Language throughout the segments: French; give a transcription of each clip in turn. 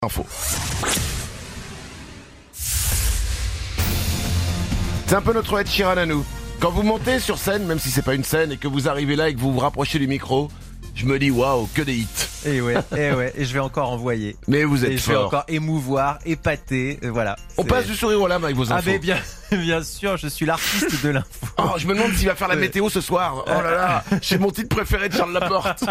Info. C'est un peu notre Ed Sheeran à nous. Quand vous montez sur scène, même si c'est pas une scène, et que vous arrivez là et que vous vous rapprochez du micro, je me dis waouh, que des hits. Et ouais, et ouais, et je vais encore envoyer. Mais vous êtes Et je vais encore émouvoir, épater, euh, voilà. On passe du sourire aux larmes avec vos Ah infos. mais bien, bien sûr, je suis l'artiste de l'info. Oh, je me demande s'il va faire la météo ce soir. Oh là là, c'est mon titre préféré de Charles Laporte.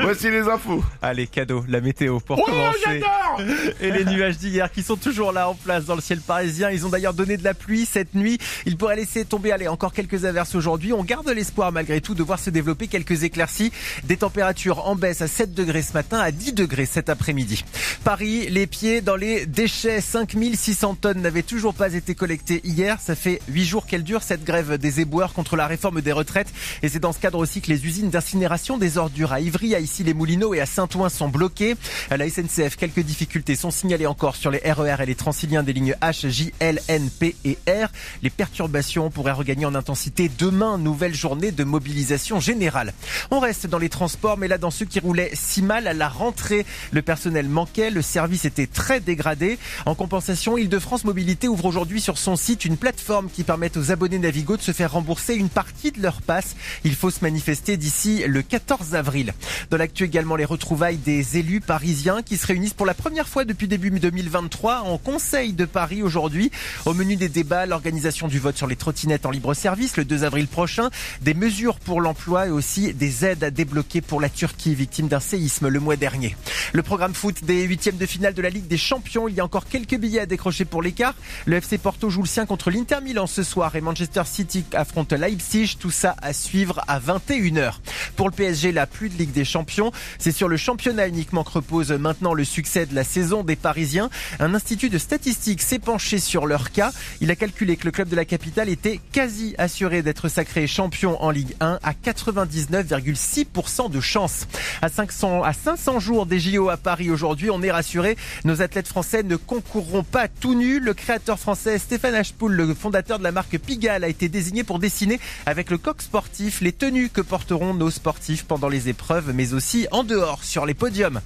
Voici les infos. Allez, cadeau, la météo pour Oh, commencer. j'adore Et les nuages d'hier qui sont toujours là en place dans le ciel parisien. Ils ont d'ailleurs donné de la pluie cette nuit. Ils pourraient laisser tomber, allez, encore quelques averses aujourd'hui. On garde l'espoir malgré tout de voir se développer quelques éclaircies. Des températures en baisse à 7 degrés ce matin, à 10 degrés cet après-midi. Paris, les pieds dans les déchets. 5600 tonnes n'avaient toujours pas été collectées hier. Ça fait 8 jours qu'elle dure cette grève des éboueurs contre la réforme des retraites. Et c'est dans ce cadre aussi que les usines d'incinération des ordures à Ivry, à Issy-les-Moulineaux et à Saint-Ouen sont bloquées. À la SNCF, quelques difficultés sont signalées encore sur les RER et les transiliens des lignes H, J, L, N, P et R. Les perturbations pourraient regagner en intensité demain, nouvelle journée de mobilisation générale. On reste dans les transports, mais là dans ceux qui roulaient si mal à la rentrée. Le personnel manquait, le service était très dégradé. En compensation, Île-de-France Mobilité ouvre aujourd'hui sur son site une plateforme qui permet aux abonnés Navigo de se faire rembourser une partie de leur passe. Il faut se manifester d'ici le 14 avril. Dans l'actu également les retrouvailles des élus parisiens qui se réunissent pour la première fois depuis début 2023 en Conseil de Paris aujourd'hui. Au menu des débats, l'organisation du vote sur les trottinettes en libre service le 2 avril prochain, des mesures pour l'emploi et aussi des aides à débloquer pour la Turquie victime d'un séisme le mois dernier. Le programme foot des huitièmes de finale de la Ligue des Champions, il y a encore quelques billets à décrocher pour l'écart. Le FC Porto joue le sien contre l'Inter Milan ce soir et Manchester City affronte Leipzig. Tout ça à suivre à 21h. Pour le PSG, la plus de Ligue des Champions, c'est sur le championnat uniquement que repose maintenant le succès de la saison des Parisiens. Un institut de statistiques s'est penché sur leur cas. Il a calculé que le club de la capitale était quasi assuré d'être sacré champion en Ligue 1 à 99,6% de chance. À 500, à 500 jours des JO à Paris aujourd'hui, on est rassuré. Nos athlètes français ne concourront pas tout nus. Le créateur français Stéphane Le fondateur de la marque Pigalle, a été désigné pour dessiner avec le coq sportif les tenues que porteront nos sportifs pendant les épreuves, mais aussi en dehors, sur les podiums.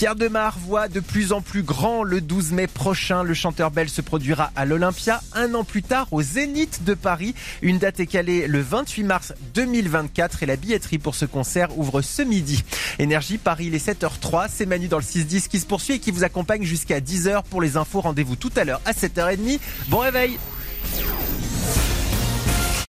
Pierre Demar voit de plus en plus grand le 12 mai prochain. Le chanteur belge se produira à l'Olympia un an plus tard au Zénith de Paris. Une date est calée le 28 mars 2024 et la billetterie pour ce concert ouvre ce midi. Énergie Paris, les 7h03. C'est Manu dans le 6-10 qui se poursuit et qui vous accompagne jusqu'à 10h pour les infos. Rendez-vous tout à l'heure à 7h30. Bon réveil!